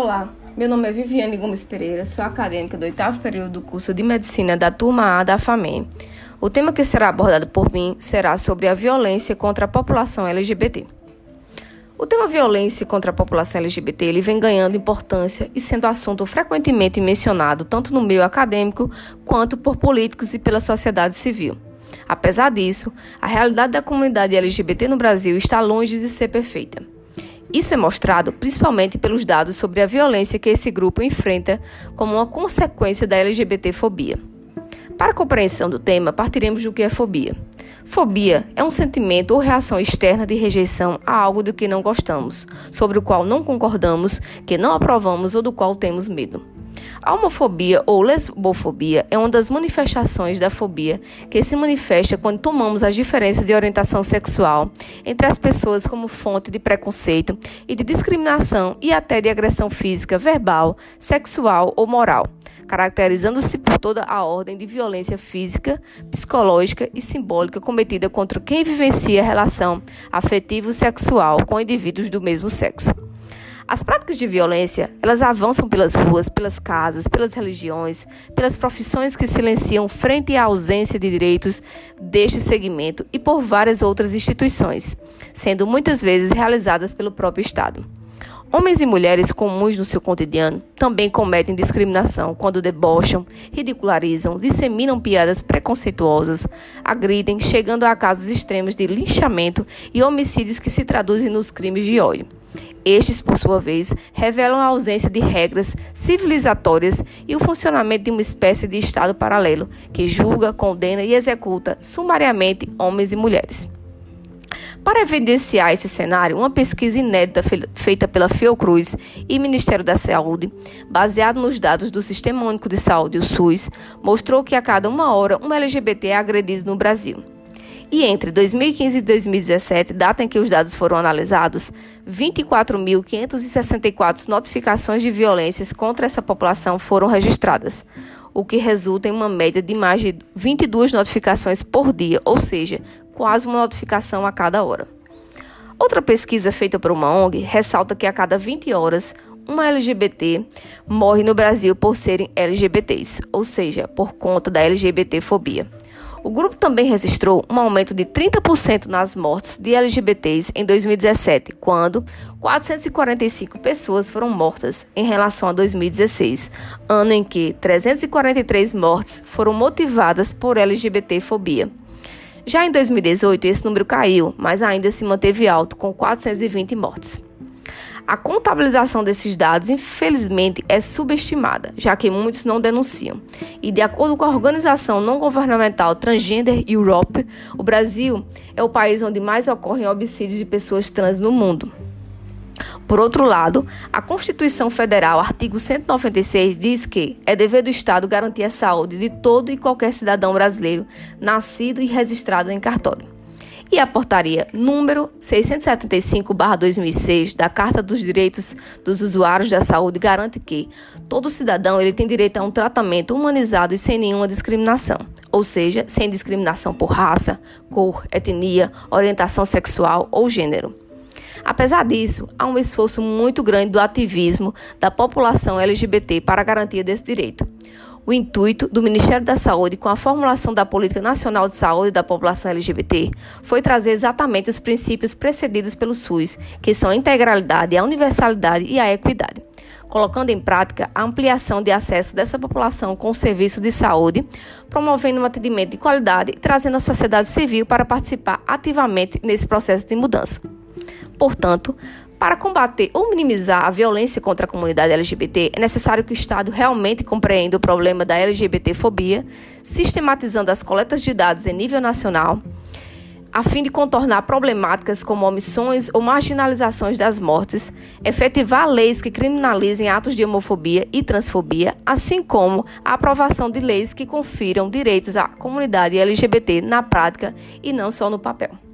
Olá, meu nome é Viviane Gomes Pereira, sou acadêmica do oitavo período do curso de Medicina da turma A da FAMEM. O tema que será abordado por mim será sobre a violência contra a população LGBT. O tema violência contra a população LGBT ele vem ganhando importância e sendo assunto frequentemente mencionado tanto no meio acadêmico quanto por políticos e pela sociedade civil. Apesar disso, a realidade da comunidade LGBT no Brasil está longe de ser perfeita. Isso é mostrado principalmente pelos dados sobre a violência que esse grupo enfrenta como uma consequência da LGBTfobia. Para a compreensão do tema, partiremos do que é fobia. Fobia é um sentimento ou reação externa de rejeição a algo do que não gostamos, sobre o qual não concordamos, que não aprovamos ou do qual temos medo. A homofobia ou lesbofobia é uma das manifestações da fobia que se manifesta quando tomamos as diferenças de orientação sexual entre as pessoas como fonte de preconceito e de discriminação e até de agressão física, verbal, sexual ou moral, caracterizando-se por toda a ordem de violência física, psicológica e simbólica cometida contra quem vivencia relação afetivo-sexual com indivíduos do mesmo sexo. As práticas de violência, elas avançam pelas ruas, pelas casas, pelas religiões, pelas profissões que silenciam frente à ausência de direitos deste segmento e por várias outras instituições, sendo muitas vezes realizadas pelo próprio Estado. Homens e mulheres comuns no seu cotidiano também cometem discriminação quando debocham, ridicularizam, disseminam piadas preconceituosas, agridem, chegando a casos extremos de linchamento e homicídios que se traduzem nos crimes de ódio. Estes, por sua vez, revelam a ausência de regras civilizatórias e o funcionamento de uma espécie de Estado paralelo que julga, condena e executa sumariamente homens e mulheres. Para evidenciar esse cenário, uma pesquisa inédita feita pela Fiocruz e Ministério da Saúde, baseada nos dados do Sistema Único de Saúde, o SUS, mostrou que a cada uma hora um LGBT é agredido no Brasil. E entre 2015 e 2017, data em que os dados foram analisados, 24.564 notificações de violências contra essa população foram registradas, o que resulta em uma média de mais de 22 notificações por dia, ou seja, quase uma notificação a cada hora. Outra pesquisa feita por uma ONG ressalta que a cada 20 horas, uma LGBT morre no Brasil por serem LGBTs, ou seja, por conta da LGBTfobia. O grupo também registrou um aumento de 30% nas mortes de LGBTs em 2017, quando 445 pessoas foram mortas em relação a 2016, ano em que 343 mortes foram motivadas por LGBTfobia. Já em 2018, esse número caiu, mas ainda se manteve alto, com 420 mortes. A contabilização desses dados, infelizmente, é subestimada, já que muitos não denunciam. E de acordo com a organização não governamental Transgender Europe, o Brasil é o país onde mais ocorrem homicídios de pessoas trans no mundo. Por outro lado, a Constituição Federal, artigo 196, diz que é dever do Estado garantir a saúde de todo e qualquer cidadão brasileiro nascido e registrado em cartório e a portaria número 675/2006 da Carta dos Direitos dos Usuários da Saúde garante que todo cidadão ele tem direito a um tratamento humanizado e sem nenhuma discriminação, ou seja, sem discriminação por raça, cor, etnia, orientação sexual ou gênero. Apesar disso, há um esforço muito grande do ativismo da população LGBT para a garantia desse direito. O intuito do Ministério da Saúde com a formulação da Política Nacional de Saúde da População LGBT foi trazer exatamente os princípios precedidos pelo SUS, que são a integralidade, a universalidade e a equidade colocando em prática a ampliação de acesso dessa população com o serviço de saúde, promovendo um atendimento de qualidade e trazendo a sociedade civil para participar ativamente nesse processo de mudança. Portanto, para combater ou minimizar a violência contra a comunidade LGBT, é necessário que o Estado realmente compreenda o problema da LGBTfobia, sistematizando as coletas de dados em nível nacional, a fim de contornar problemáticas como omissões ou marginalizações das mortes, efetivar leis que criminalizem atos de homofobia e transfobia, assim como a aprovação de leis que confiram direitos à comunidade LGBT na prática e não só no papel.